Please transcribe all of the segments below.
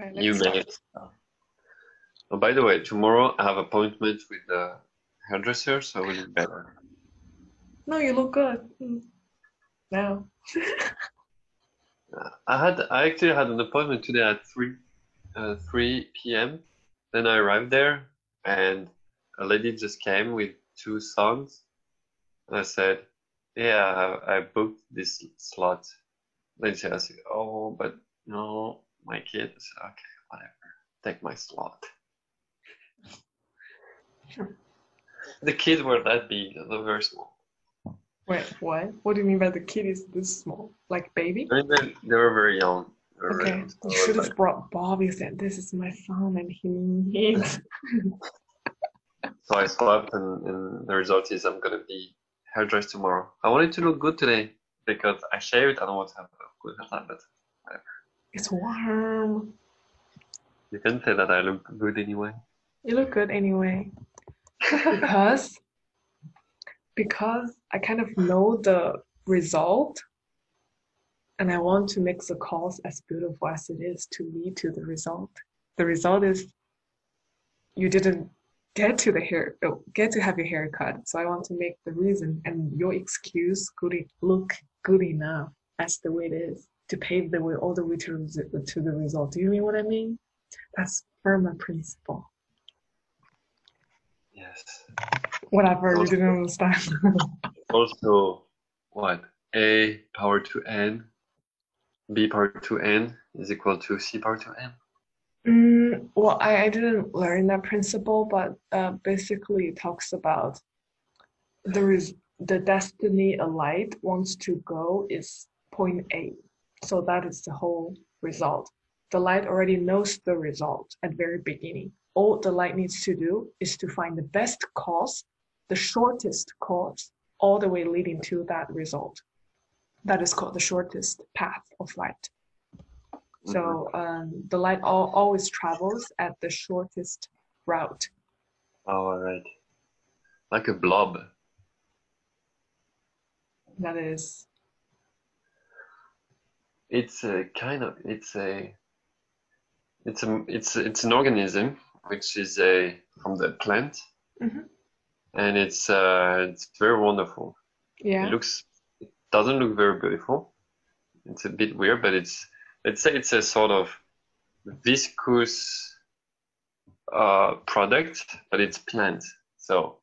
Right, You made it. Oh, by the way, tomorrow I have appointment with the hairdresser, so I will look better. No, you look good. Mm. Now. I had I actually had an appointment today at 3 uh, 3 p.m. Then I arrived there and a lady just came with two sons. And I said, Yeah, I, I booked this slot. Then she asked, Oh, but no, my kids. Okay, whatever. Take my slot. The kids were that big, they were very small. Wait, what? What do you mean by the kid is this small? Like baby? I mean, they, they were very young. Were very Okay, young. You should like, have brought Bobby and said, This is my son and he needs. So I slept, and, and the result is I'm gonna be hairdressed tomorrow. I wanted to look good today because I shaved. I don't want to have a good hairline, but It's warm. you can say that I look good anyway. You look good anyway. Because because I kind of know the result and I want to make the cause as beautiful as it is to lead to the result. The result is you didn't get to the hair oh, get to have your hair cut. So I want to make the reason and your excuse good look good enough as the way it is to pave the way all the way to, to the result. Do you mean what I mean? That's Fermat principle. Yes. Whatever, you didn't understand. Also, what? A power to n, b power to n is equal to c power to n. Mm, well, I, I didn't learn that principle, but uh, basically it talks about there is the destiny a light wants to go is point A. So that is the whole result. The light already knows the result at very beginning. All the light needs to do is to find the best cause, the shortest cause, all the way leading to that result. That is called the shortest path of light. So um, the light al- always travels at the shortest route. Oh, all right. Like a blob. That is, It's a kind of it's a it's a it's it's an organism which is a from the plant, Mhm. and it's uh it's very wonderful. yeah. It looks it doesn't look very beautiful. It's a bit weird, but it's let's say it's a sort of viscous uh product, but it's plant. So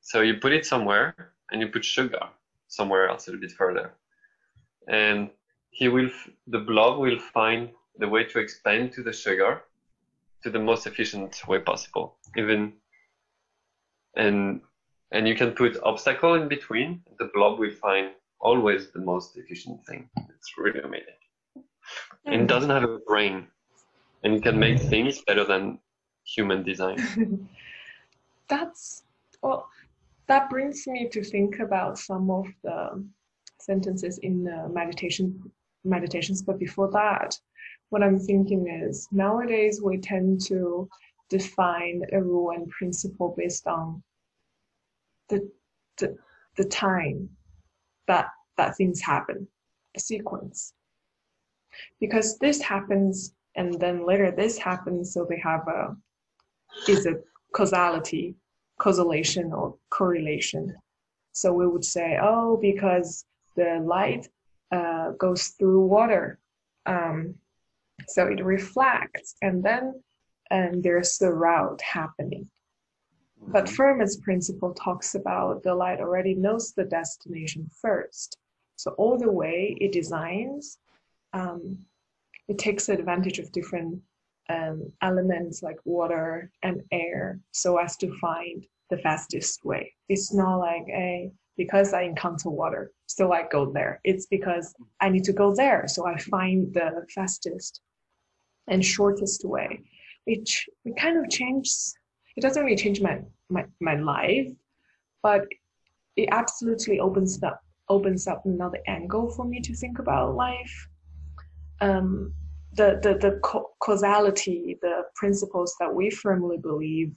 so you put it somewhere and you put sugar somewhere else a little bit further. And he will the blob will find the way to expand to the sugar to the most efficient way possible. Even and and you can put obstacle in between. The blob will find always the most efficient thing. It's really amazing. And it doesn't have a brain, and it can make things better than human design. That's well. That brings me to think about some of the sentences in the meditation meditations. But before that, what I'm thinking is nowadays we tend to define a rule and principle based on the the, the time that that things happen, the sequence. Because this happens and then later this happens, so they have a is a causality, causation or correlation. So we would say, oh, because the light uh, goes through water, um, so it reflects, and then and there's the route happening. But Fermat's principle talks about the light already knows the destination first. So all the way it designs, um, it takes advantage of different um, elements like water and air so as to find the fastest way. It's not like a because I encounter water, so I go there. It's because I need to go there, so I find the fastest and shortest way. Which it kind of changes. It doesn't really change my my, my life, but it absolutely opens up opens up another angle for me to think about life. Um, the the the ca- causality, the principles that we firmly believe,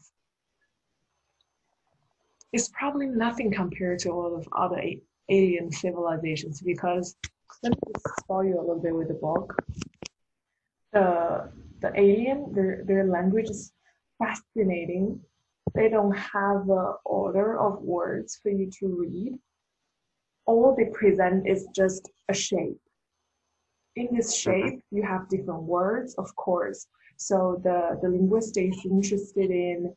is probably nothing compared to all of other alien civilizations. Because let me just spoil you a little bit with the book. The the alien, their their language is fascinating. They don't have a order of words for you to read. All they present is just a shape. In this shape, you have different words, of course. So the, the linguist is interested in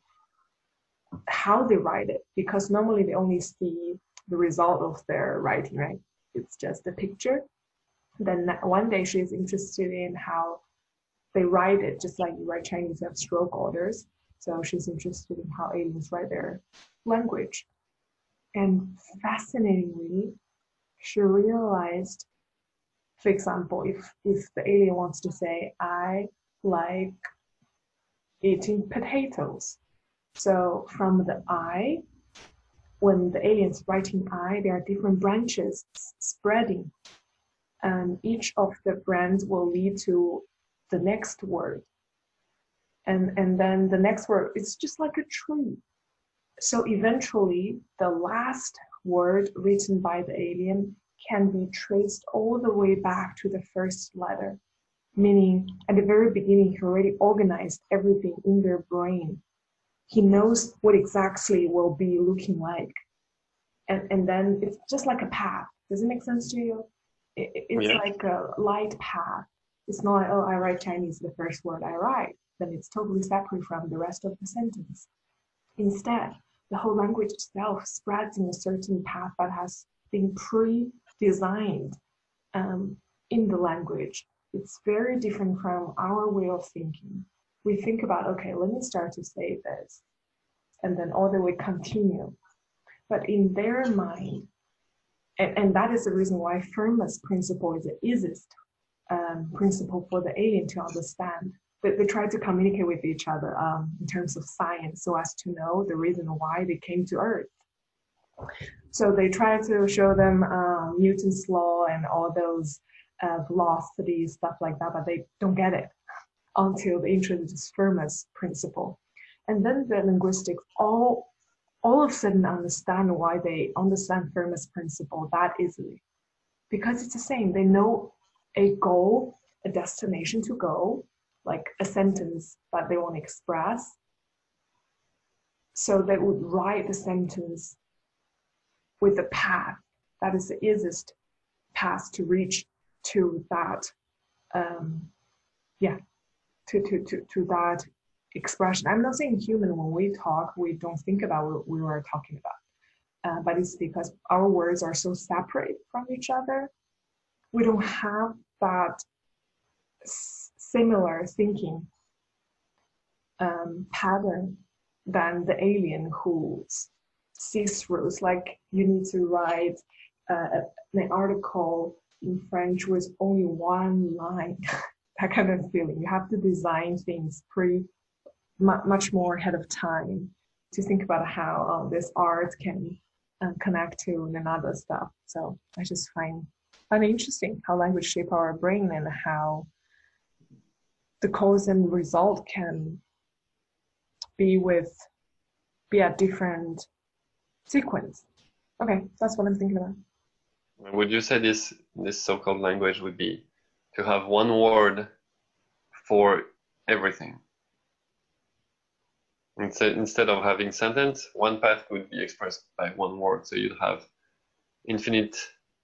how they write it because normally they only see the result of their writing, right? It's just a picture. Then one day she's interested in how they write it, just like you write Chinese, you have stroke orders. So she's interested in how aliens write their language. And fascinatingly, she realized, for example, if, if the alien wants to say, I like eating potatoes. So from the I, when the alien's writing I, there are different branches spreading. And each of the brands will lead to the next word. And, and then the next word, it's just like a tree. So eventually, the last word written by the alien can be traced all the way back to the first letter, meaning at the very beginning, he already organized everything in their brain. He knows what exactly will be looking like. And, and then it's just like a path. Does it make sense to you? It, it's Yeah. like a light path. It's not like, oh, I write Chinese, the first word I write. Then it's totally separate from the rest of the sentence. Instead, the whole language itself spreads in a certain path that has been pre-designed um, in the language. It's very different from our way of thinking. We think about, okay, let me start to say this, and then all the way continue. But in their mind, and, and that is the reason why Fermat's principle is the easiest um, principle for the alien to understand. They, they try to communicate with each other um, in terms of science so as to know the reason why they came to Earth. So they try to show them um, Newton's law and all those uh, stuff like that, but they don't get it until they introduce Fermat's principle. And then the linguistics all all of a sudden understand why they understand Fermat's principle that easily. Because it's the same. They know a goal, a destination to go, like a sentence that they want to express. So they would write the sentence with the path that is the easiest path to reach to that um, yeah to, to, to, to that expression. I'm not saying human when we talk we don't think about what we were talking about. Uh, but it's because our words are so separate from each other. We don't have that similar thinking um, pattern than the alien who sees through. It's like you need to write uh, an article in French with only one line, that kind of feeling. You have to design things mu- much more ahead of time to think about how uh, this art can uh, connect to another stuff. So I just find find it interesting how language shape our brain and how the cause and result can be with be a different sequence. Okay, that's what I'm thinking about. Would you say this this so-called language would be to have one word for everything? Instead, instead of having sentence, one path would be expressed by one word. So you'd have infinite,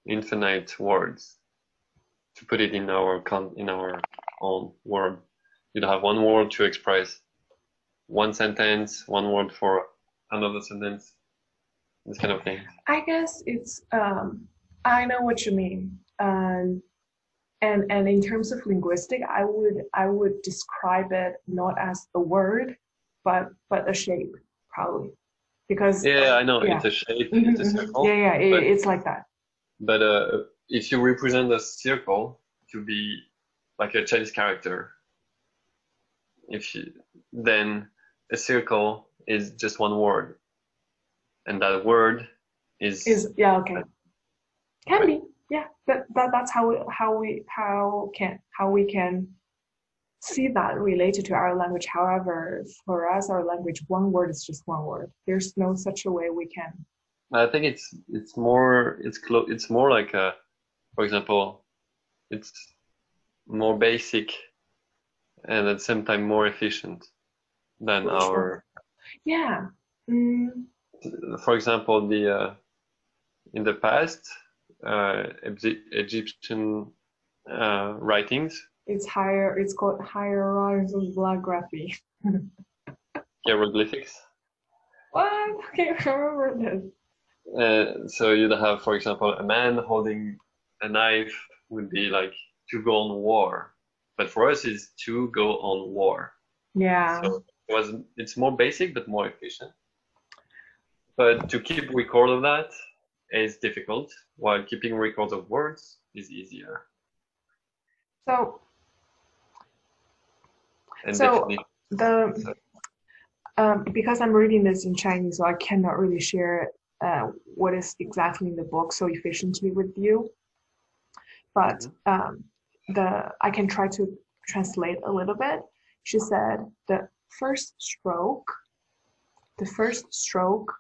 infinite words. To put it in our in our own word, you'd have one word to express one sentence, one word for another sentence, this kind of thing. I guess it's um, I know what you mean. Um, and and in terms of linguistic, I would I would describe it not as the word, but but a shape probably, because Yeah, I know Yeah. it's a shape, it's a mhm. circle. yeah yeah it, but- it's like that. But uh, if you represent a circle to be like a Chinese character, if you, then a circle is just one word, and that word is, Is yeah okay. Can be yeah. That, that that's how we, how we how can how we can see that related to our language. However, for us, our language, one word is just one word. There's no such a way we can. I think it's it's more it's clo- it's more like a, for example, it's more basic and at the same time more efficient than For our. sure. Yeah. Mm, For example, the uh, in the past, Egyptian uh, writings, it's higher. It's called hieroglyphy. hieroglyphics. What? I can't remember this. Uh, so you'd have, for example, a man holding a knife would be like to go on war, but for us it's to go on war. Yeah. So it was it's more basic but more efficient. But to keep record of that is difficult, while keeping records of words is easier. So And So- the um, because I'm reading this in Chinese, so I cannot really share uh, what is exactly in the book so efficiently with you. But um, the I can try to translate a little bit. She said the first stroke, the first stroke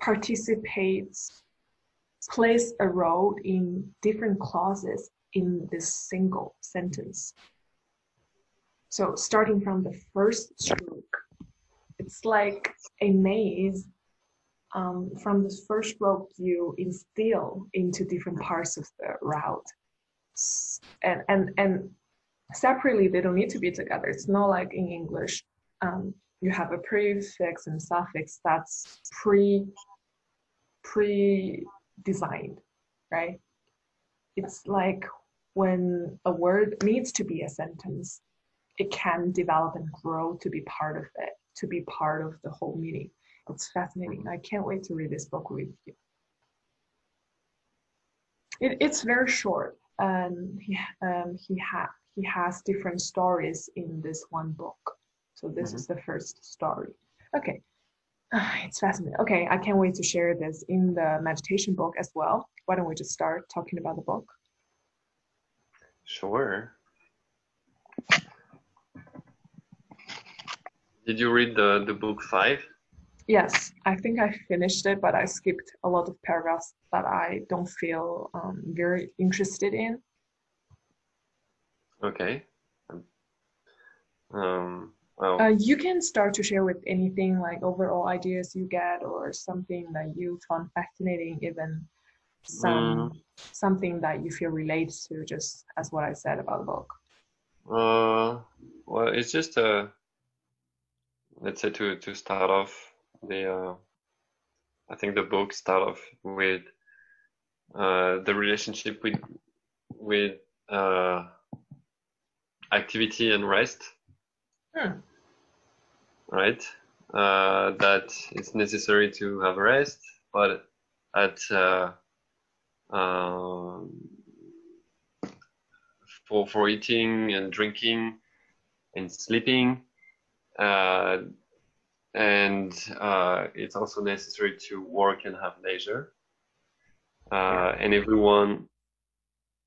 participates, plays a role in different clauses in this single sentence. So starting from the first stroke, it's like a maze. Um, from this first stroke, you instill into different parts of the route, and and and separately they don't need to be together. It's not like in English, um, you have a prefix and suffix that's pre pre designed, right? It's like when a word needs to be a sentence, it can develop and grow to be part of it, to be part of the whole meaning. It's fascinating. I can't wait to read this book with you. It, it's very short, and he um, he ha he has different stories in this one book. So this is the first story. Okay, it's fascinating. Okay, I can't wait to share this in the meditation book as well. Why don't we just start talking about the book? sure. Did you read the, the book five? Yes, I think I finished it, but I skipped a lot of paragraphs that I don't feel um, very interested in. Okay. Um, Uh, you can start to share with anything like overall ideas you get or something that you found fascinating, even some something that you feel relates to, just as what I said about the book. Uh, well, it's just uh, let's say to to start off the uh, I think the book start off with uh, the relationship with with uh, activity and rest, Hmm. Right? Uh, that it's necessary to have rest, but at uh, um, for for eating and drinking and sleeping. Uh, and uh, it's also necessary to work and have leisure. Uh, and everyone,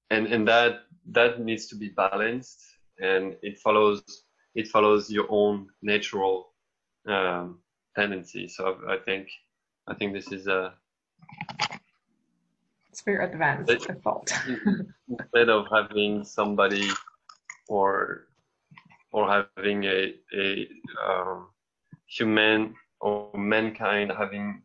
and and that that needs to be balanced, and it follows it follows your own natural um, tendency. So I think I think this is a It's very advanced, thought. instead of having somebody or or having a a um, human or mankind having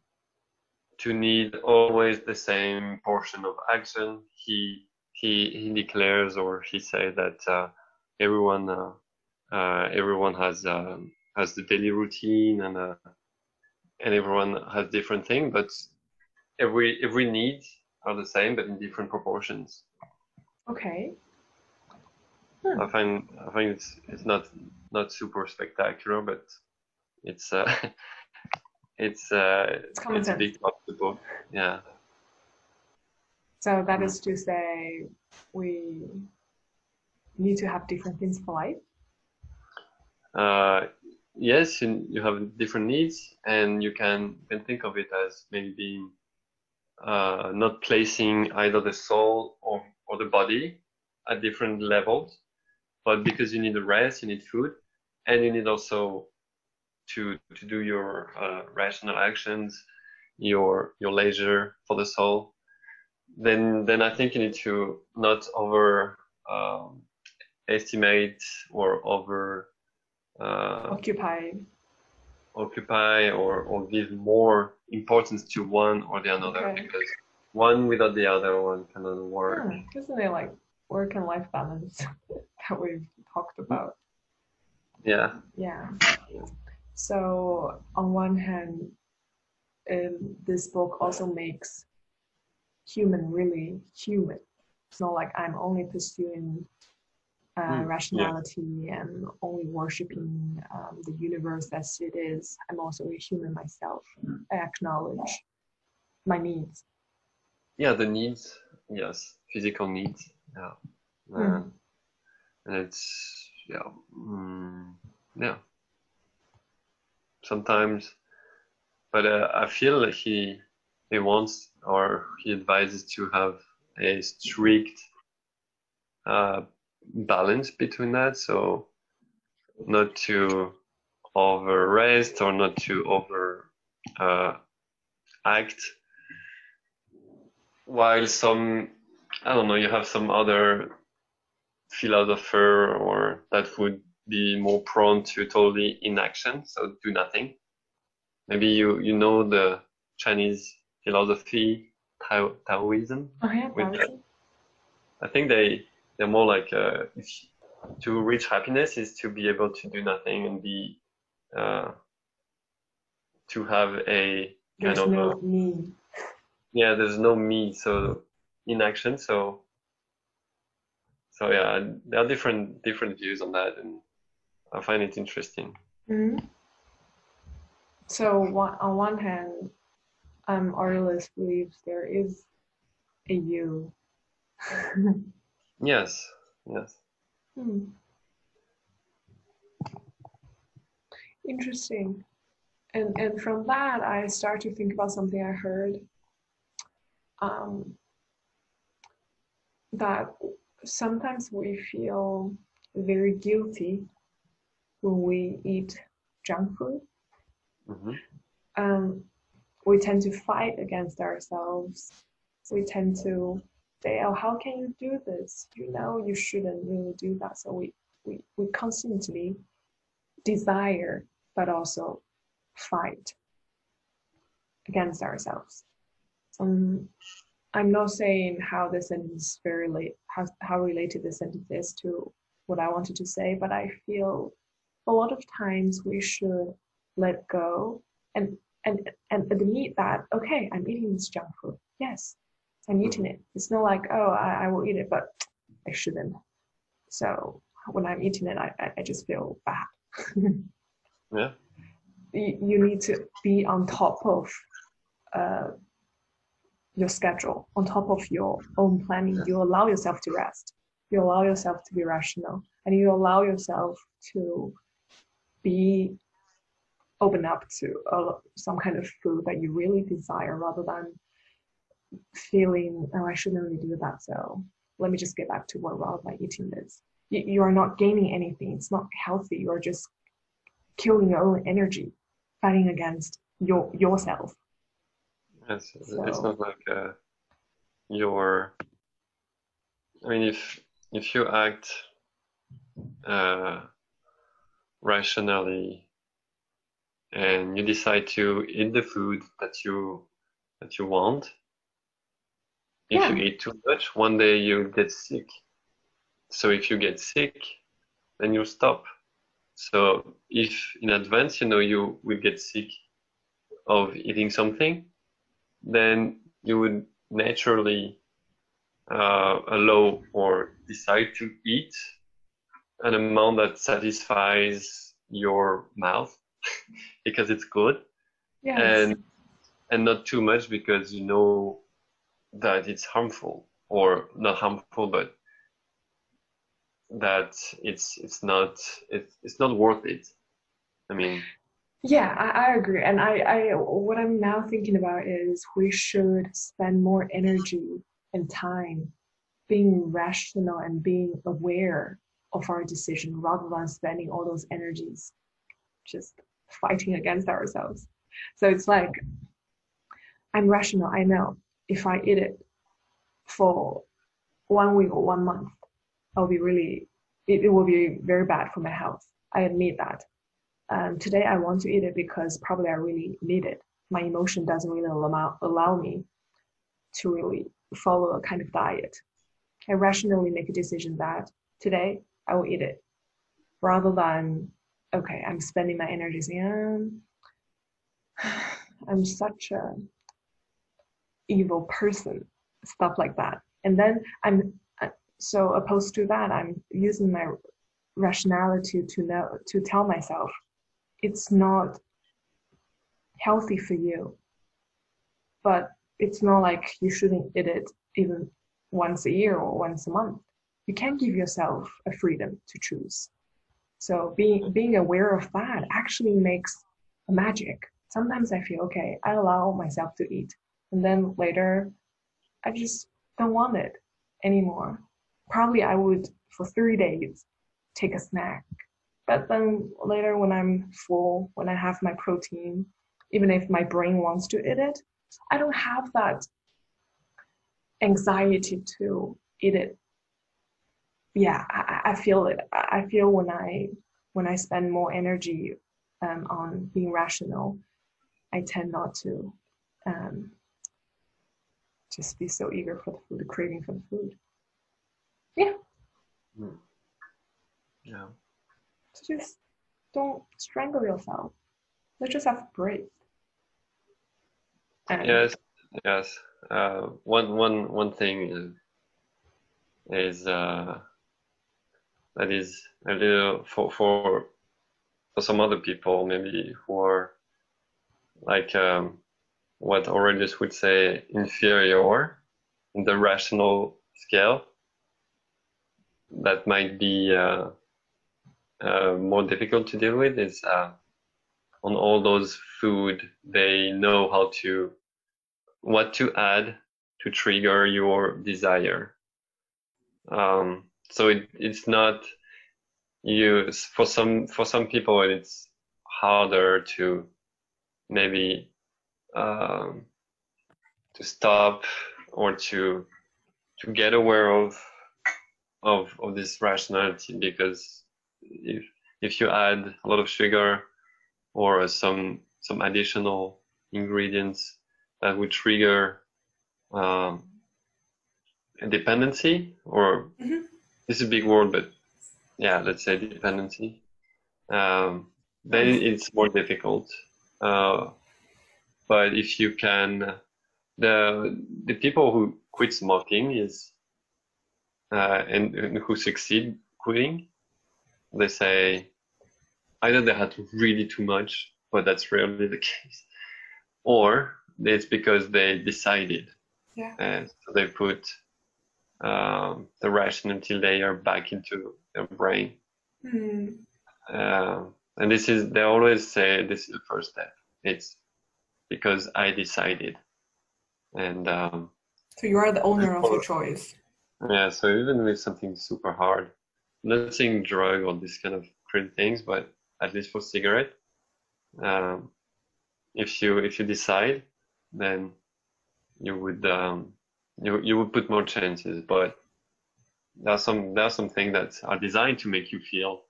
to need always the same portion of action he he he declares or he say that uh, everyone uh, uh, everyone has um, has the daily routine and uh, and everyone has different thing but every every need are the same but in different proportions Okay. I find I find it's it's not not super spectacular, but it's uh, it's uh, It's it's a big part of the book. Yeah. So that is to say, we need to have different things for life. Uh, yes, you, have different needs, and you can can think of it as maybe uh, not placing either the soul or or the body at different levels, but because you need a rest, you need food, and you need also to to do your uh, rational actions, your your leisure for the soul. Then then I think you need to not over um, estimate or over uh, Occupy. occupy or, or give more importance to one or the another Okay. because one without the other one cannot work. Isn't it like work and life balance that we've talked about? Yeah. Yeah. So on one hand, um, this book also makes human really human. It's not like I'm only pursuing uh, Mm, yeah. rationality and only worshiping um, the universe as it is. I'm also a human myself. I acknowledge my needs. Yeah, the needs, yes, physical needs. Yeah. Mm. Uh, and it's yeah, mm, yeah. Sometimes, but uh, I feel like he he wants or he advises to have a strict uh, balance between that. So not to over rest or not to over uh, act. While some, I don't know, you have some other philosopher or that would be more prone to totally inaction, so do nothing. Maybe you you know the Chinese philosophy Tao, Taoism. Oh yeah, With I think they they're more like uh, if, to reach happiness is to be able to do nothing and be uh, to have a kind there's of no a, need. yeah there's no me so inaction so so yeah there are different different views on that and I find it interesting Mhm. So one, on one hand, um, Aurelius believes there is a you. yes yes Hmm. Interesting. And and from that, I start to think about something I heard. Um, that sometimes we feel very guilty when we eat junk food. hmm um, we tend to fight against ourselves. We tend to "Oh, how can you do this? You know, you shouldn't really do that." So we we we constantly desire, but also fight against ourselves. Um, I'm not saying how this sentence very late, how how related this sentence is to what I wanted to say, but I feel a lot of times we should let go and and and admit that okay i'm eating this junk food yes i'm eating it it's not like oh i, I will eat it but i shouldn't. So when i'm eating it i, I- just feel bad. Yeah. You, you need to be on top of uh, your schedule on top of your own planning. You allow yourself to rest. You allow yourself to be rational and you allow yourself to be open up to uh, some kind of food that you really desire rather than feeling oh i shouldn't really do that so let me just get back to work rather than eating this you, you are not gaining anything. It's not healthy. You are just killing your own energy fighting against your yourself. Yes, it's not like uh, your. I mean, if if you act uh, rationally and you decide to eat the food that you that you want, if you eat too much, one day you get sick. So if you get sick, then you stop. So if in advance you know you will get sick of eating something, then you would naturally uh, allow or decide to eat an amount that satisfies your mouth because it's good yes and and not too much because you know that it's harmful or not harmful but that it's it's not it's it's not worth it i mean Yeah, I, I agree. And I, I what I'm now thinking about is we should spend more energy and time being rational and being aware of our decision rather than spending all those energies just fighting against ourselves. So it's like I'm rational, I know if I eat it for one week or one month, I'll be really it, it will be very bad for my health. I admit that. Um, today I want to eat it because probably I really need it. My emotion doesn't really allow, allow me to really follow a kind of diet. I rationally make a decision that today I will eat it rather than, okay, I'm spending my energies in, I'm such a evil person, stuff like that. And then I'm so opposed to that, I'm using my rationality to know to tell myself it's not healthy for you. But it's not like you shouldn't eat it even once a year or once a month. You can give yourself a freedom to choose. So being being aware of that actually makes a magic. Sometimes I feel okay, I allow myself to eat, and then later, I just don't want it anymore. Probably I would for three days take a snack, but then later when I'm full, when I have my protein, even if my brain wants to eat it, I don't have that anxiety to eat it yeah, I, I feel it. I feel when I when I spend more energy um, on being rational, I tend not to just be so eager for the food, craving for the food. Yeah. Mm. Yeah. So just don't strangle yourself. Let's just have a break. And yes. Yes. Uh, one one one thing is, is uh, that is a little for for for some other people maybe who are like um, what Aurelius would say inferior in the rational scale. That might be uh, uh, more difficult to deal with. Is uh, on all those food they know how to what to add to trigger your desire. Um, so it, it's not you for some for some people it's harder to maybe um, to stop or to to get aware of of of this rationality because if if you add a lot of sugar or some some additional ingredients that would trigger um, a dependency or mm-hmm this is a big word, but yeah, let's say dependency. Um, then it's more difficult. Uh, but if you can, the the people who quit smoking is uh, and, and, who succeed quitting, they say either they had really too much, but that's rarely the case, or it's because they decided. Yeah. And so they put um, the rationality layer back into their brain. Mm. Uh, and this is, they always say this is the first step. It's because I decided. And um, so you are the owner of your choice. Yeah, so even with something super hard, not saying drug or this kind of crazy things, but at least for cigarette, um, if you if you decide, then you would um, you you would put more chances, but there are some there are some things that are designed to make you feel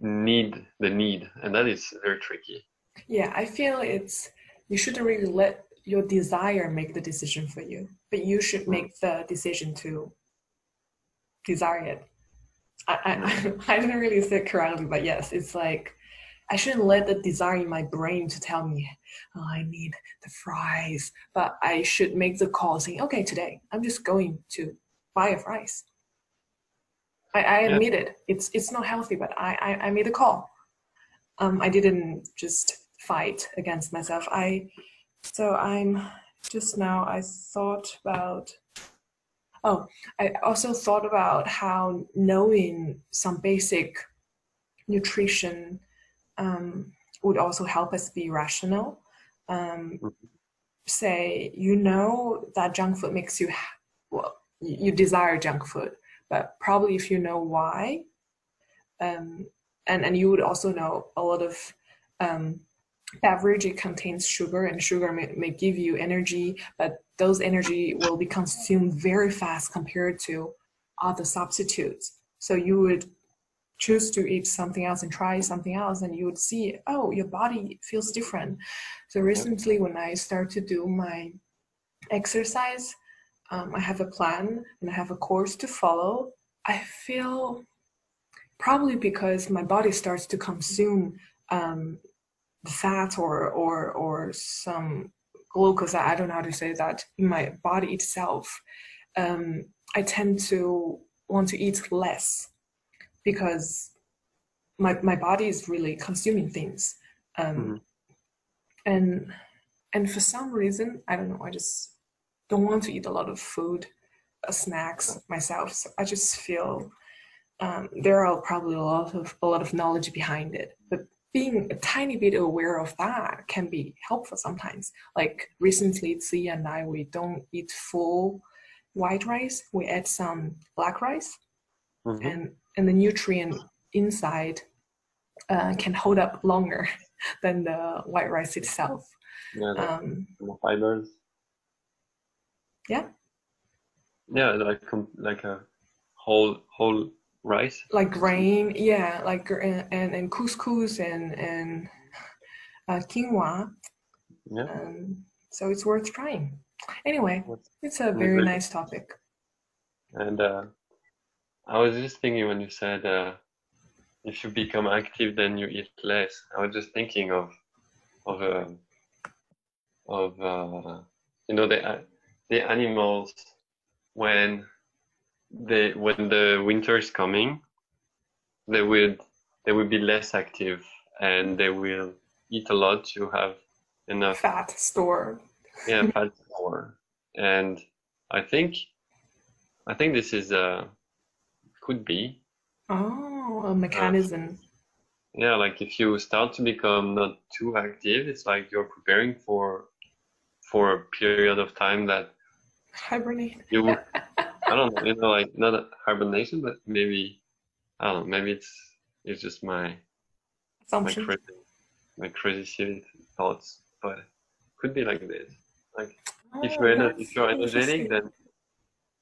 need the need, and that is very tricky. Yeah, I feel it's you shouldn't really let your desire make the decision for you, but you should make the decision to desire it. I, I, I didn't really say it correctly, but yes, it's like I shouldn't let the desire in my brain to tell me, oh, I need the fries, but I should make the call saying, okay, today I'm just going to buy a fries. I, I yeah. admit it. It's it's not healthy, but I, I, I made a call. Um, I didn't just fight against myself. I so I'm just now I thought about oh I also thought about how knowing some basic nutrition um, would also help us be rational. Um, say, you know that junk food makes you, well, you desire junk food, but probably if you know why, um, and, and you would also know a lot of um, beverage, it contains sugar and sugar may, may give you energy, but those energy will be consumed very fast compared to other substitutes. So you would choose to eat something else and try something else and you would see oh your body feels different. So recently when i start to do my exercise um, i have a plan and i have a course to follow. I feel probably because my body starts to consume um, fat or or or some glucose i don't know how to say that in my body itself um, i tend to want to eat less because my my body is really consuming things um, mm-hmm. and and for some reason i don't know i just don't want to eat a lot of food uh, snacks myself so i just feel um, there are probably a lot of a lot of knowledge behind it but being a tiny bit aware of that can be helpful sometimes like recently Zi and i we don't eat full white rice we add some black rice mm-hmm. and and the nutrient inside uh, can hold up longer than the white rice itself. Yeah, um, fibers. Yeah. Yeah, like like a whole whole rice. Like grain, yeah, like and and, and couscous and and uh, quinoa. Yeah. Um, so it's worth trying. Anyway, it's a very nice topic. And uh, I was just thinking when you said uh, if you become active, then you eat less. I was just thinking of of uh, of uh, you know the the animals when they when the winter is coming, they will they will be less active and they will eat a lot to have enough fat store. yeah, fat store. And I think I think this is a uh, could be. Oh, a mechanism. Uh, yeah, like if you start to become not too active, it's like you're preparing for for a period of time that hibernate. You would, I don't know, you know, like not a hibernation, but maybe I don't know, maybe it's it's just my assumption, my crazy, my crazy silly thoughts, but could be like this. Like oh, if you're if you're energetic, then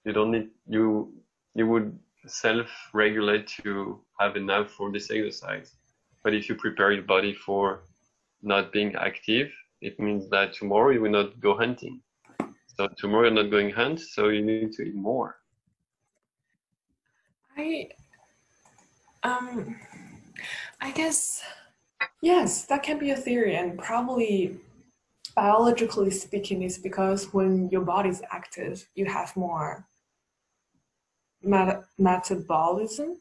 you don't need you you would self-regulate to have enough for this exercise. But if you prepare your body for not being active, it means that tomorrow you will not go hunting. So tomorrow you're not going hunt, so you need to eat more. I um I guess yes, that can be a theory and probably biologically speaking is because when your body is active, you have more met- metabolism.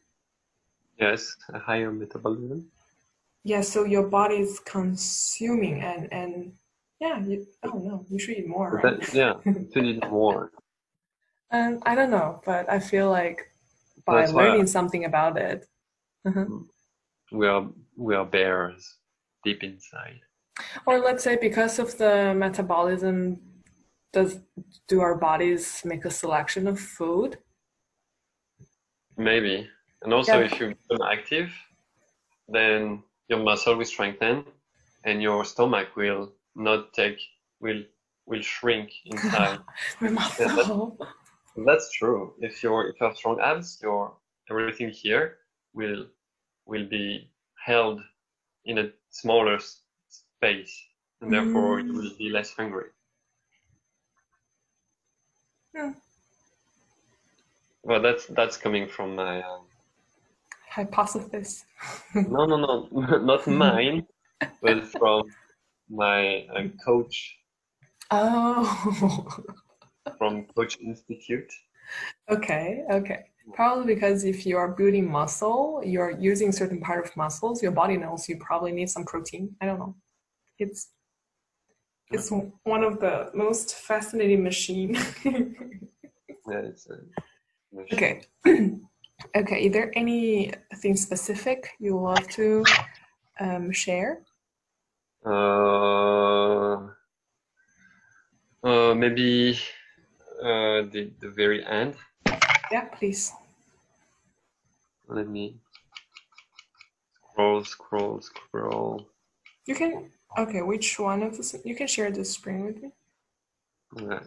Yes, a higher metabolism. Yeah, so your body is consuming and and yeah, you, oh no, you should eat more. Right? That, yeah, to eat more. Um, I don't know, but I feel like by That's learning something about it, uh-huh. Mm. we are we are bears deep inside. Or let's say because of the metabolism, does do our bodies make a selection of food? Maybe. And also, yeah. if you become active, then your muscle will strengthen and your stomach will not take, will will shrink inside. yeah, that's, that's true. If you're if you have strong abs, your everything here will will be held in a smaller space, and therefore mm. you will be less hungry. Yeah. Well, that's that's coming from my um... hypothesis. no, no, no, not mine, but from my uh, coach. Oh. from Coach Institute. Okay, okay. Probably because if you are building muscle, you're using certain part of muscles, your body knows you probably need some protein. I don't know. It's it's one of the most fascinating machine. yeah, it's. Uh, Okay. okay. Is there anything specific you love to um, share? Uh, uh, maybe uh, the the very end. Yeah, please. Let me scroll, scroll, scroll. You can. Okay, which one of the? You can share the screen with me. Okay.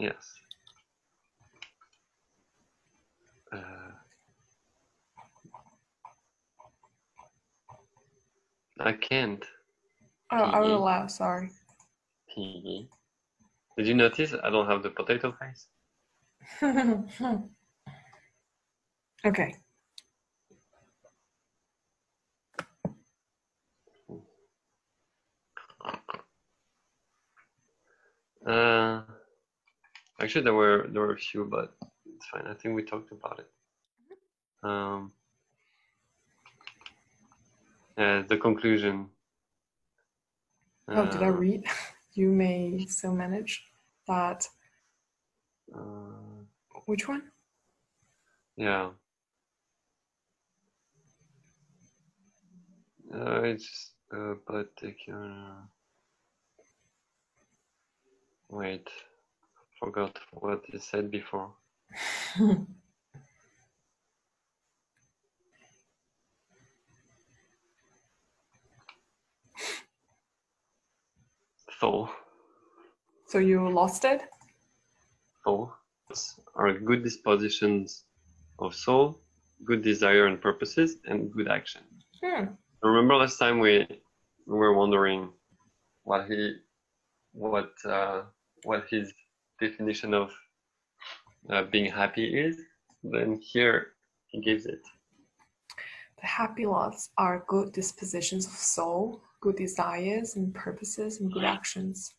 Yes. I can't. Oh, I will PE. allow. Sorry. PE. Did you notice I don't have the potato face? okay. Uh, actually, there were there were a few, but it's fine. I think we talked about it. Um, uh, the conclusion. Oh, did I Uh, read? You may still manage that. uh, Which one? yeah. Uh, it's uh, particular. Wait, forgot what you said before. Soul, So you lost it? soul are good dispositions of soul, good desire and purposes, and good action. Hmm. Remember last time we we were wondering what he what uh, what his definition of uh, being happy is. Then here he gives it. The happy lots are good dispositions of soul, good desires and purposes, and good actions.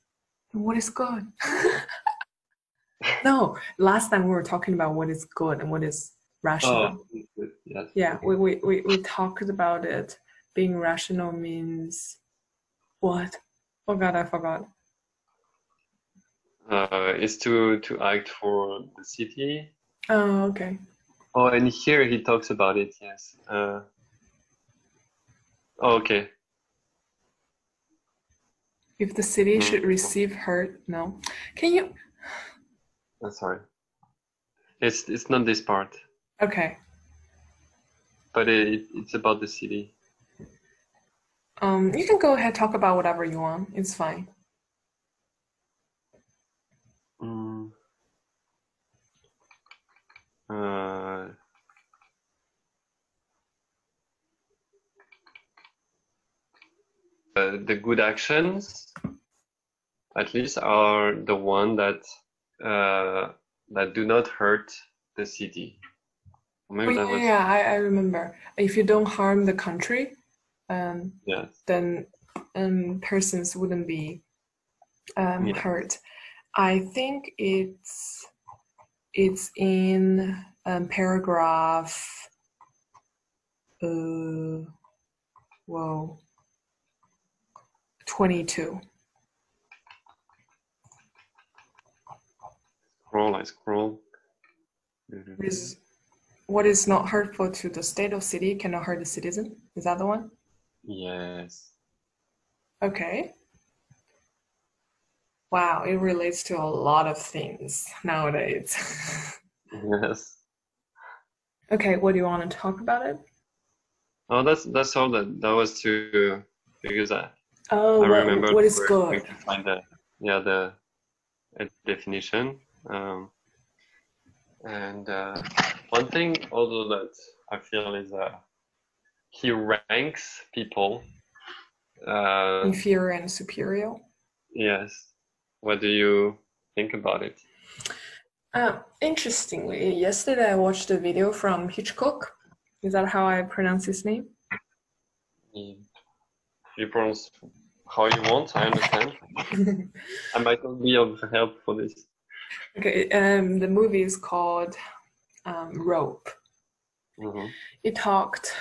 And what is good? no, last time we were talking about what is good and what is rational. Oh, yes. Yeah, we, we, we, we talked about it. Being rational means what? Oh god, I forgot. Uh, is to to act for the city. Oh, okay. Oh, and here he talks about it. Yes. Uh, oh, okay. If the city Mm. should receive her no. Can you? I'm sorry. It's it's not this part, Okay. but it, it's about the city. Um, you can go ahead talk about whatever you want. It's fine. Mm. Uh, uh, the good actions, at least, are the one that uh, that do not hurt the city. Oh, yeah, was yeah, I, I remember. If you don't harm the country, um, yeah. then um, persons wouldn't be um, Yeah. hurt. I think it's it's in um, paragraph. Uh, whoa. Twenty-two. Scroll, I scroll. Is what is not hurtful to the state or city cannot hurt the citizen. Is that the one? Yes. Okay. Wow, it relates to a lot of things nowadays. Yes. okay, what do you want to talk about it? Oh, that's that's all that that was to because I Oh, I what, remember what is good? to find the yeah the a definition. Um, and uh, one thing, although that I feel is uh, he ranks people. Uh, Inferior and superior. yes. What do you think about it? Uh, interestingly, yesterday I watched a video from Hitchcock. Is that how I pronounce his name? You pronounce how you want. I understand. I might not be of help for this. okay, um, the movie is called um, Rope. hmm it talked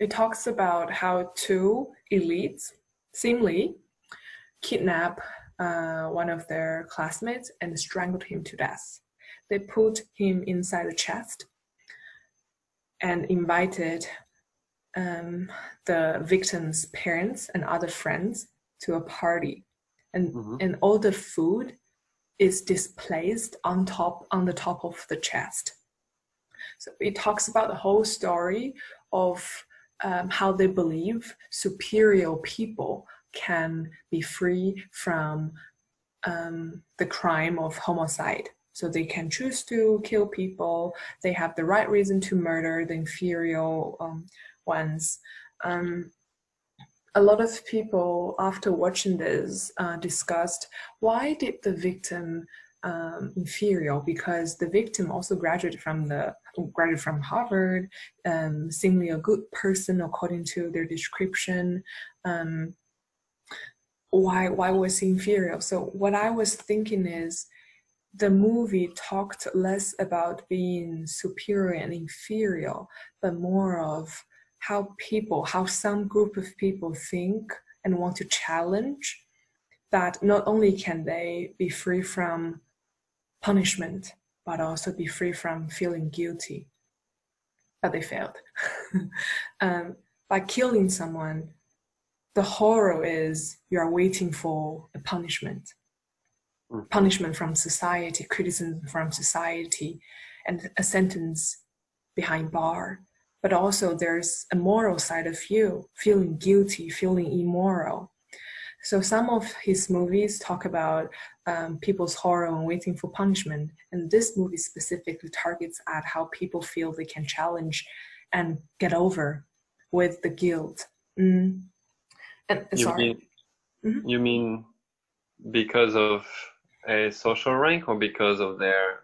it talks about how two elites seemingly kidnap uh, one of their classmates and strangled him to death. They put him inside a chest and invited um, the victim's parents and other friends to a party, and Mhm. and all the food is displaced on top on the top of the chest. So it talks about the whole story of um, how they believe superior people can be free from um, the crime of homicide. So they can choose to kill people. They have the right reason to murder the inferior um, ones. Um, a lot of people after watching this uh, discussed why did the victim um, inferior because the victim also graduated from the graduated from Harvard, um, seemingly a good person according to their description. Um, why why was he inferior? So what I was thinking is the movie talked less about being superior and inferior, but more of how people, how some group of people think and want to challenge that not only can they be free from punishment, but also be free from feeling guilty that they failed. um, by killing someone, the horror is you are waiting for a punishment mm. punishment from society, criticism from society, and a sentence behind bar. But also, there's a moral side of you feeling guilty, feeling immoral. So, some of his movies talk about um, people's horror and waiting for punishment. And this movie specifically targets at how people feel they can challenge and get over with the guilt. Mm. And you sorry. Mean, mm-hmm. You mean because of a social rank or because of their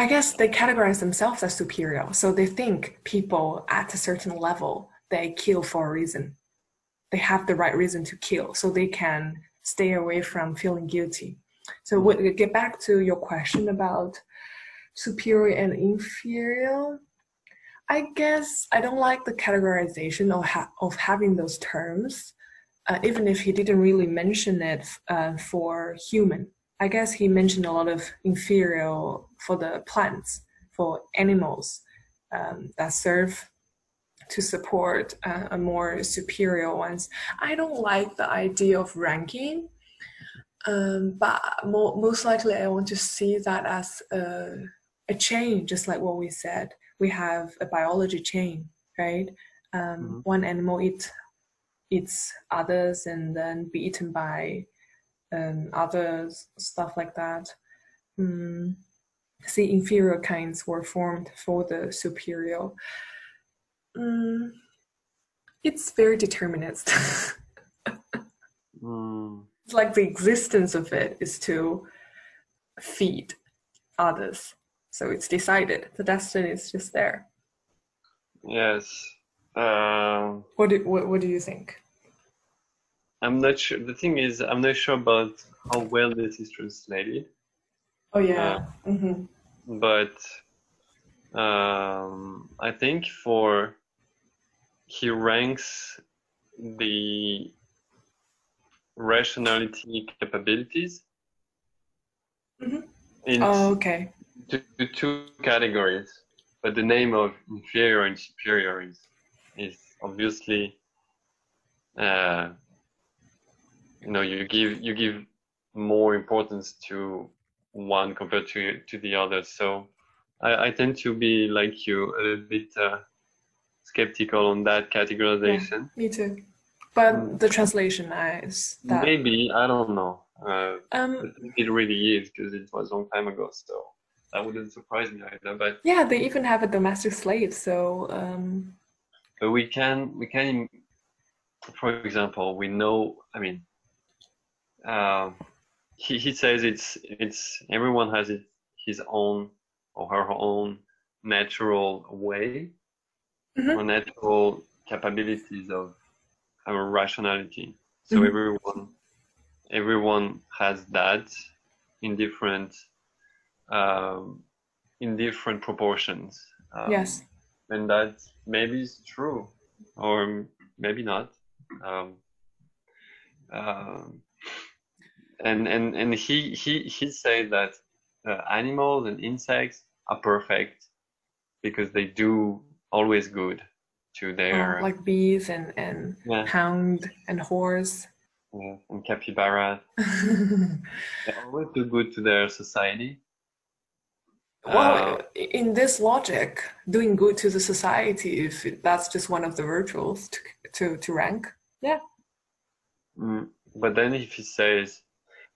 I guess they categorize themselves as superior. So they think people at a certain level they kill for a reason. They have the right reason to kill, so they can stay away from feeling guilty. So we get back to your question about superior and inferior. I guess I don't like the categorization of ha- of having those terms, uh, even if he didn't really mention it uh, for human. I guess he mentioned a lot of inferior for the plants, for animals um, that serve to support uh, a more superior ones. I don't like the idea of ranking um, but more, most likely, I want to see that as a, a chain, just like what we said. We have a biology chain, right? Um, mm-hmm. One animal eat, eats others and then be eaten by um, other stuff like that. Mm. See, inferior kinds were formed for the superior. Mm. It's very determinist. mm like the existence of it is to feed others. So it's decided. The destiny is just there. Yes. Um, what, do, what what do you think? I'm not sure. The thing is, I'm not sure about how well this is translated. Oh yeah. Uh, mm-hmm. But um, I think for he ranks the rationality capabilities mm-hmm. in oh, okay. two, two categories. But the name of inferior and superior is, is obviously, uh, you know, you give you give more importance to one compared to to the other. So I, I tend to be like you a little bit uh, skeptical on that categorization. Yeah, me too but mm. the translation is that maybe I don't know. Uh, um, it really is because it was a long time ago, so that wouldn't surprise me either. But yeah, they even have a domestic slave, so. Um, but we can we can, for example, we know. I mean, uh, he he says it's it's everyone has it his own or her own natural way mm-hmm. or natural capabilities of our rationality. So mm-hmm. everyone everyone has that in different um, in different proportions. Um, yes, and that maybe is true, or maybe not. Um, um, and and and he he he said that uh, animals and insects are perfect because they do always good to their oh, like bees and and yeah. hound and horse. Yeah, and capybara. they always do good to their society. Well, uh, in this logic, doing good to the society, if that's just one of the virtues to to, to rank, yeah. Mm, but then if he says,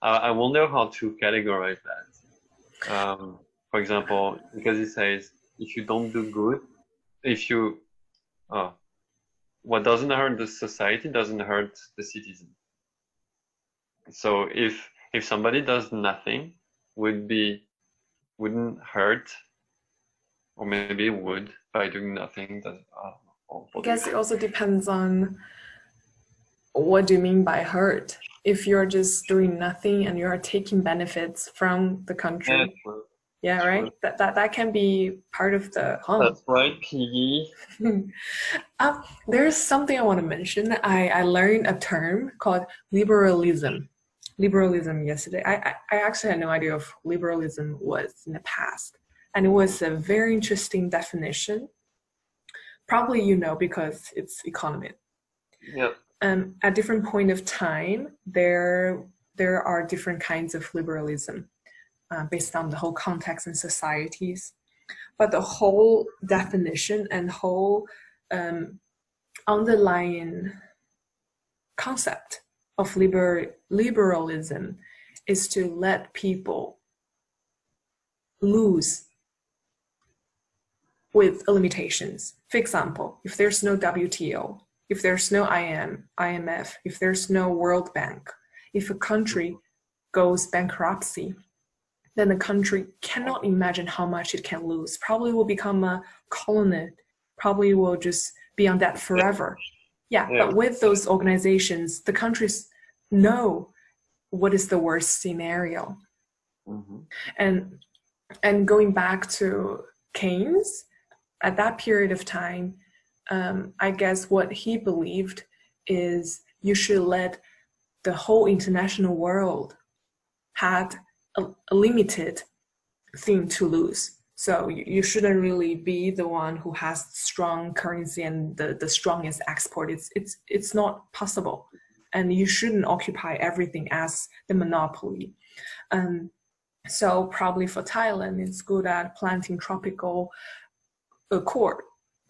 uh, I wonder how to categorize that. Um, for example, because it says, if you don't do good, if you Oh, what doesn't hurt the society doesn't hurt the citizen. So if if somebody does nothing, would be wouldn't hurt, or maybe would by doing nothing. Does I guess it also depends on what do you mean by hurt. If you're just doing nothing and you're taking benefits from the country, yeah, yeah right. That, that that can be part of the harm. That's right, Piggy. um, there's something I want to mention. I I learned a term called liberalism liberalism yesterday. I, I, I actually had no idea of liberalism was in the past. And it was a very interesting definition. Probably you know because it's economy. Yep. Um, at different point of time, there there are different kinds of liberalism uh, based on the whole context and societies. But the whole definition and whole um, underlying concept of liber- liberalism is to let people lose with limitations. For example, if there's no WTO, if there's no IM, IMF, if there's no World Bank, if a country goes bankruptcy, then the country cannot imagine how much it can lose. Probably will become a colony, probably will just be on that forever. Yeah, yeah, but with those organizations, the countries know what is the worst scenario. Mm-hmm. And and going back to Keynes, at that period of time, um, I guess what he believed is you should let the whole international world had a, a limited thing to lose. So you, you shouldn't really be the one who has strong currency and the, the strongest export. It's it's it's not possible, and you shouldn't occupy everything as the monopoly. Um, so probably for Thailand, it's good at planting tropical uh,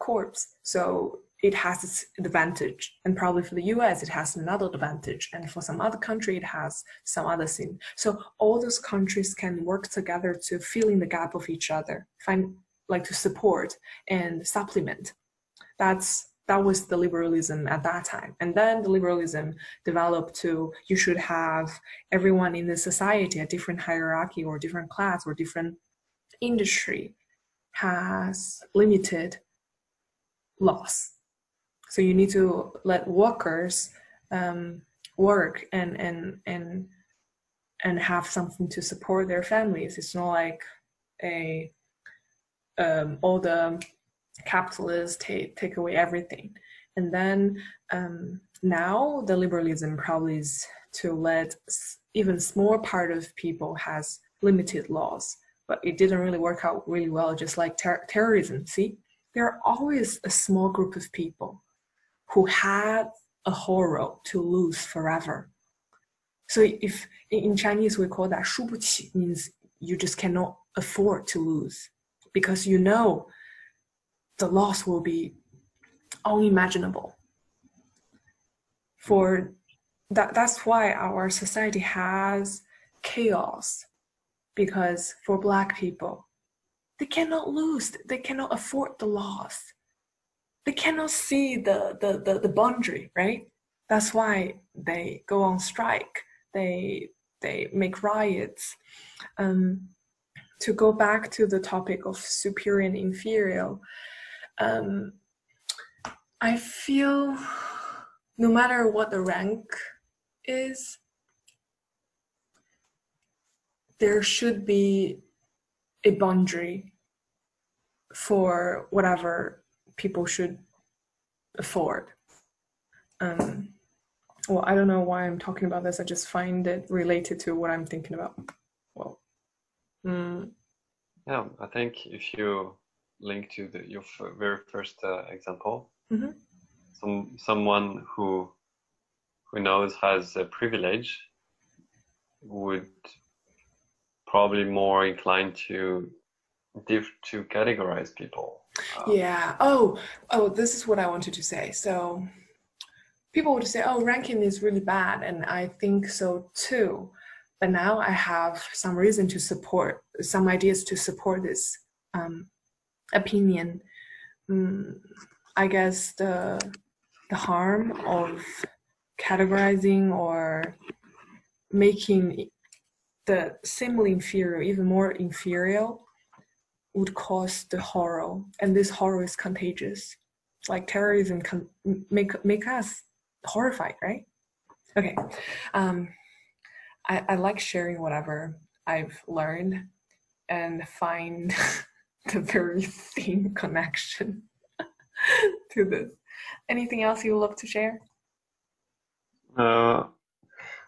crops. So it has its advantage. And probably for the us it has another advantage. And for some other country it has some other thing so all those countries can work together to fill in the gap of each other find like to support and supplement. That's that was the liberalism at that time. And then the liberalism developed to you should have everyone in the society a different hierarchy or different class or different industry has limited loss so you need to let workers um, work and and and and have something to support their families. It's not like a um, all the capitalists take take away everything. And then um, now the liberalism probably is to let even small part of people has limited laws, but it didn't really work out really well. Just like ter- terrorism, see, there are always a small group of people who had a horror to lose forever. So if in Chinese we call that 输不起 means you just cannot afford to lose because you know the loss will be unimaginable. For that that's why our society has chaos because for black people they cannot lose they cannot afford the loss they cannot see the, the, the, the boundary, right? That's why they go on strike. They they make riots. Um, to go back to the topic of superior and inferior, um, I feel no matter what the rank is, there should be a boundary for whatever people should afford. Um, well, I don't know why I'm talking about this. I just find it related to what I'm thinking about. Well, mm. yeah, I think if you link to the, your very first uh, example, mm-hmm. some someone who who knows has a privilege would probably more inclined to diff to categorize people yeah. Oh, oh, this is what I wanted to say. So people would say, oh, ranking is really bad. And I think so too. But now I have some reason to support, some ideas to support this um, opinion. Mm, I guess the, the harm of categorizing or making the seemingly inferior even more inferior would cause the horror. And this horror is contagious. Like terrorism can make make us horrified right? Okay. Um I, I like sharing whatever i've learned and find the very thin connection to this. Anything else you would love to share? Uh,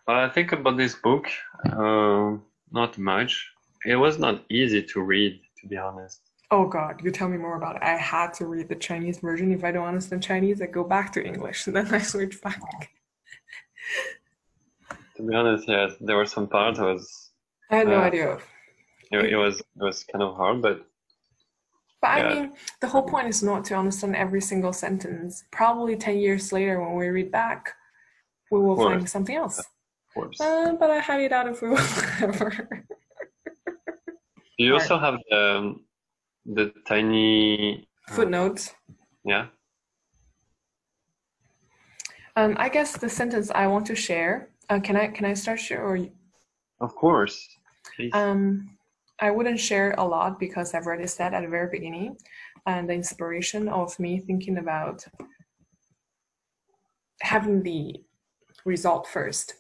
I think about this book, uh, not much. It was not easy to read, to be honest. Oh God, you tell me more about it. I had to read the Chinese version. If I don't understand Chinese, I go back to English, and then I switch back. to be honest, yeah, there were some parts I was. I had no uh, idea. It, it, was it was kind of hard, but. But yeah. I mean, the whole point is not to understand every single sentence. Probably ten years later, when we read back, we will find something else course. Uh, but I highly doubt if we will ever. Do you also have the, the tiny uh, footnotes? Yeah. Um, I guess the sentence I want to share. Uh, can I can I start share or? Of course. Please. Um, I wouldn't share a lot because I've already said at the very beginning, and the inspiration of me thinking about having the result first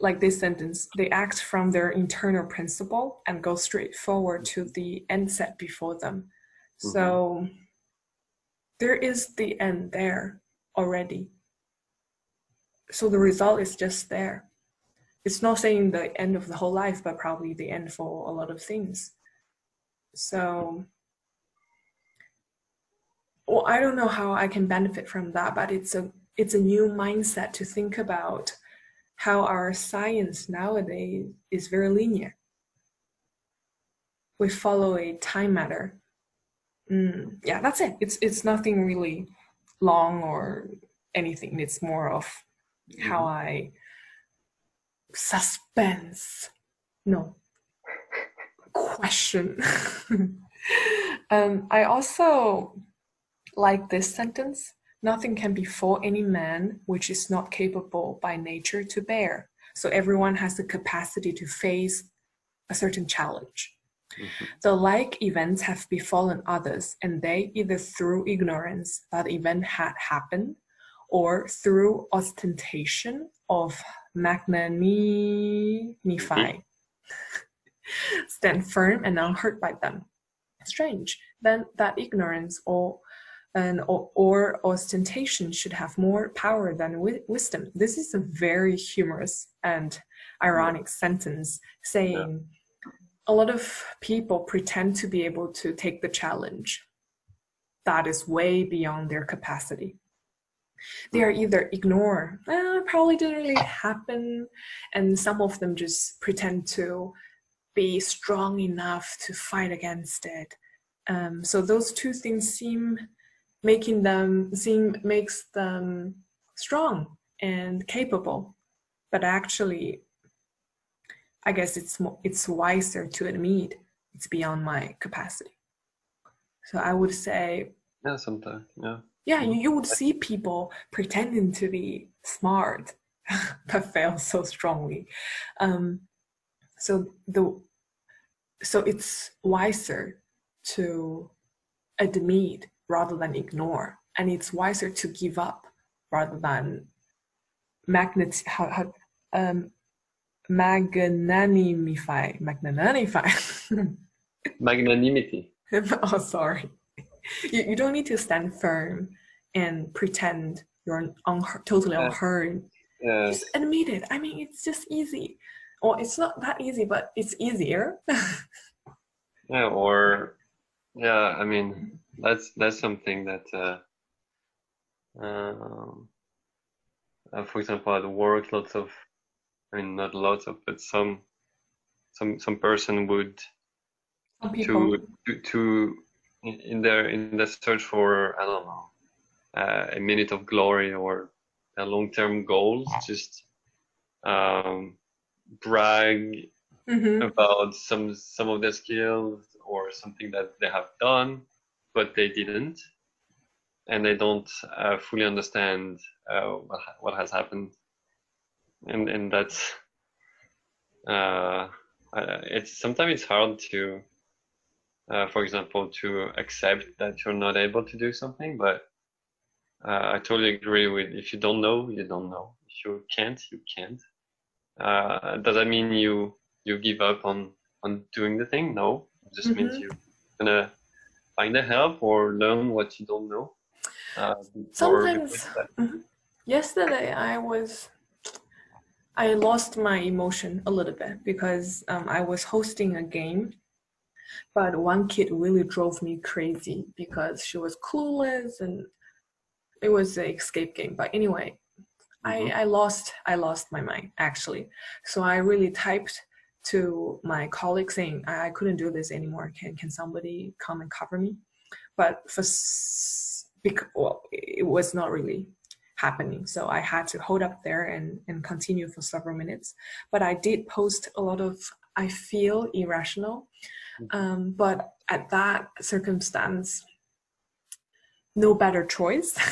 like this sentence, they act from their internal principle and go straight forward to the end set before them. Mm-hmm. So there is the end there already. So the result is just there. It's not saying the end of the whole life, but probably the end for a lot of things. So, well, I don't know how I can benefit from that, but it's a it's a new mindset to think about how our science nowadays is very linear. We follow a time matter. Mm, yeah, that's it. It's it's nothing really long or anything. It's more of how mm-hmm. I suspense. No. Question. um, I also like this sentence Nothing can befall any man which is not capable by nature to bear. So everyone has the capacity to face a certain challenge. Mm-hmm. The like events have befallen others, and they, either through ignorance that the event had happened, or through ostentation of magnanimity, mm-hmm. stand firm and unhurt by them. Strange, then that ignorance or and or, or, ostentation should have more power than wi- wisdom. This is a very humorous and ironic yeah. sentence saying yeah. a lot of people pretend to be able to take the challenge that is way beyond their capacity. They are either ignore, probably didn't really happen, and some of them just pretend to be strong enough to fight against it. Um, so those two things seem making them seem makes them strong and capable. But actually i guess it's more, it's wiser to admit it's beyond my capacity. So i would say yeah sometimes yeah. Yeah you, you would see people pretending to be smart but fail so strongly. Um, so the so it's wiser to admit rather than ignore. And it's wiser to give up rather than magnet how, how um magnanimify magnanimify magnanimity. Oh sorry. You, you don't need to stand firm and pretend you're unhurt, totally unhurt yeah. just admit it. I mean it's just easy. Well it's not that easy but it's easier. Yeah or yeah i mean that's that's something that uh, um, uh, for example at work lots of i mean not lots of but some some some person would some to, to to in their in the search for i don't know uh, a minute of glory or a long-term goal just um, brag mm-hmm. about some some of their skills or something that they have done but they didn't. and they don't uh, fully understand uh, what, what has happened. And and that's uh, it's sometimes it's hard to uh, for example to accept that you're not able to do something but uh, I totally agree with if you don't know you don't know. If you can't you can't. Uh, does that mean you you give up on on doing the thing? No. It just mm-hmm. means you're gonna find the help or learn what you don't know uh, sometimes mm-hmm. yesterday i was i lost my emotion a little bit because um, i was hosting a game but one kid really drove me crazy because she was clueless and it was an escape game but anyway mm-hmm. I, I lost i lost my mind actually so i really typed to my colleague saying I, I couldn't do this anymore. Can can somebody come and cover me? But for because well, it was not really happening. So i had to hold up there and and continue for several minutes. But i did post a lot of i feel irrational. Mm-hmm. um, but at that circumstance no better choice.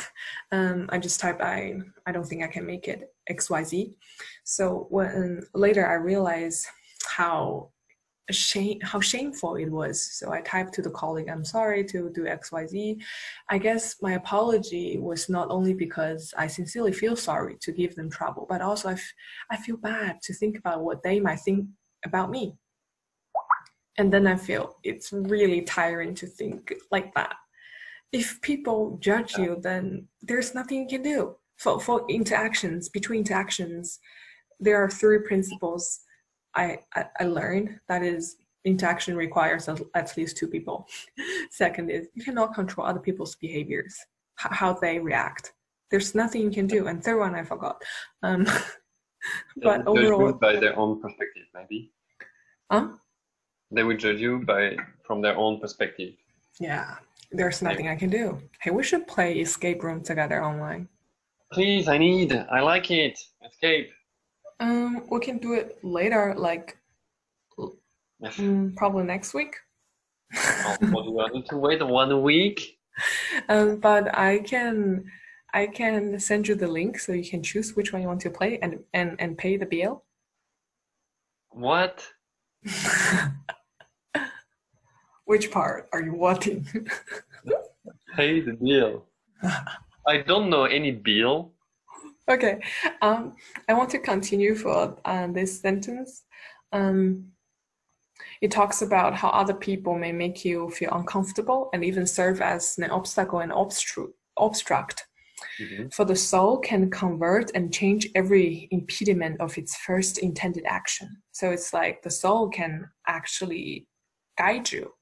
Um, i just typed i i don't think i can make it xyz so when later i realized how shame how shameful it was. So i typed to the colleague i'm sorry to do xyz i guess my apology was not only because i sincerely feel sorry to give them trouble but also I, f- I feel bad to think about what they might think about me. And then i feel it's really tiring to think like that. If people judge you then there's nothing you can do. For, for interactions between interactions there are three principles I, I, learned that is interaction requires at least two people. Second is you cannot control other people's behaviors, how they react. There's nothing you can do. And third one I forgot. Um, but they overall, by their own perspective, maybe. Huh? They will judge you by from their own perspective. Yeah, there's nothing I can do. Hey, we should play escape room together online. Please, I need. I like it. Escape. Um, we can do it later, like um, probably next week. oh, do I need to wait one week? Um, but I can, I can send you the link so you can choose which one you want to play and and and pay the bill. What? which part are you wanting? pay the bill. I don't know any bill. Okay, um, I want to continue for uh, this sentence. Um, it talks about how other people may make you feel uncomfortable and even serve as an obstacle and obstru- obstruct. Mm-hmm. For the soul can convert and change every impediment of its first intended action. So it's like the soul can actually guide you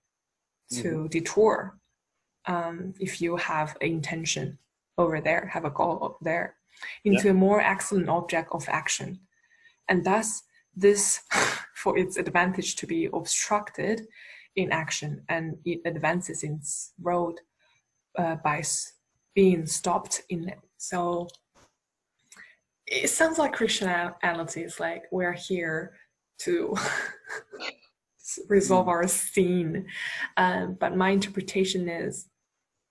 to mm-hmm. detour um, if you have an intention over there, have a goal there into yeah. a more excellent object of action. And thus, this, for its advantage to be obstructed in action and it advances in its road uh, by being stopped in it. So it sounds like Christianity is like we're here to resolve our sin. Um, but my interpretation is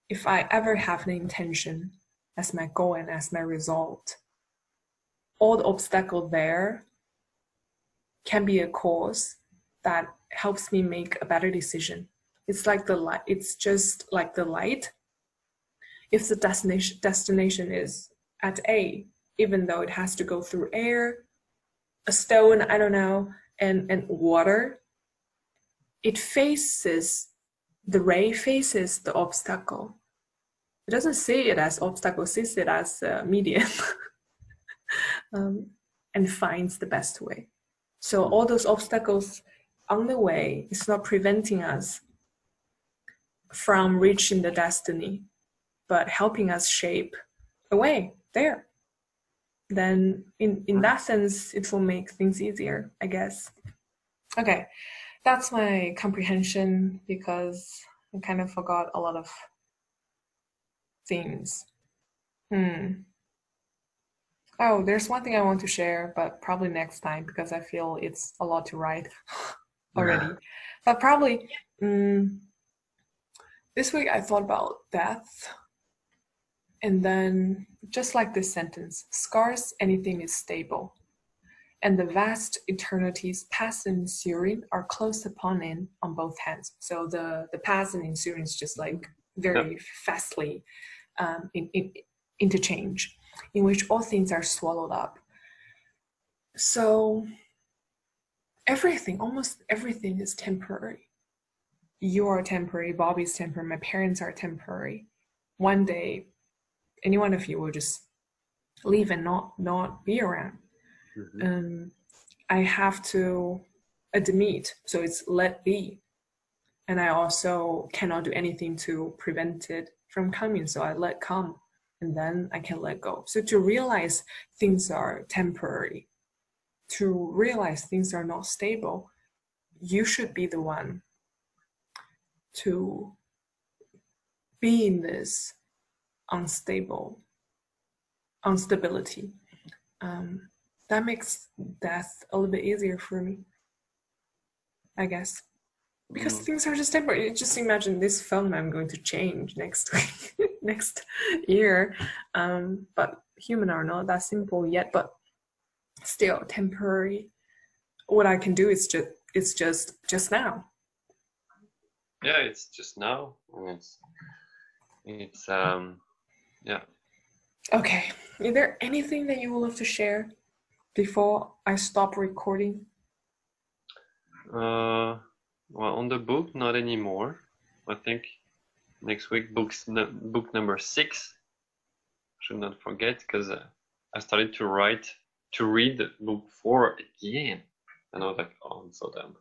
if I ever have an intention as my goal and as my result. All the obstacle there can be a cause that helps me make a better decision. It's like the light, it's just like the light. If the destination destination is at A, even though it has to go through air, a stone, I don't know, and, and water, it faces the ray faces the obstacle it doesn't see it as obstacle, sees it as a medium um, and finds the best way. So all those obstacles on the way is not preventing us from reaching the destiny, but helping us shape a way there. Then in, in that sense, it will make things easier, I guess. Okay, that's my comprehension because I kind of forgot a lot of themes. Hmm. Oh, there's one thing I want to share, but probably next time because I feel it's a lot to write already. Yeah. But probably um, this week I thought about death and then just like this sentence, scarce anything is stable. And the vast eternities past and ensuing are close upon in on both hands. So the, the past and ensuing is just like very fastly um, in, in, interchange, in which all things are swallowed up. So everything, almost everything is temporary. You are temporary, Bobby's temporary, my parents are temporary. One day, any one of you will just leave and not not be around. Mhm. Um, I have to admit, so it's let be. And I also cannot do anything to prevent it from coming, so I let come and then I can let go. So to realize things are temporary, to realize things are not stable, you should be the one to be in this unstable instability. Um, that makes death a little bit easier for me, I guess. Because Mm. things are just temporary. Just imagine this phone I'm going to change next week, next year. Um, but human are not that simple yet, but still temporary. What I can do is just it's just just now. Yeah, it's just now, and it's it's um yeah. Okay. Is there anything that you would love to share before I stop recording? Uh, well, on the book, not anymore. I think next week, books n- book number six. Should not forget because uh, I started to write to read book four again, and I was like, oh, I'm so dumb.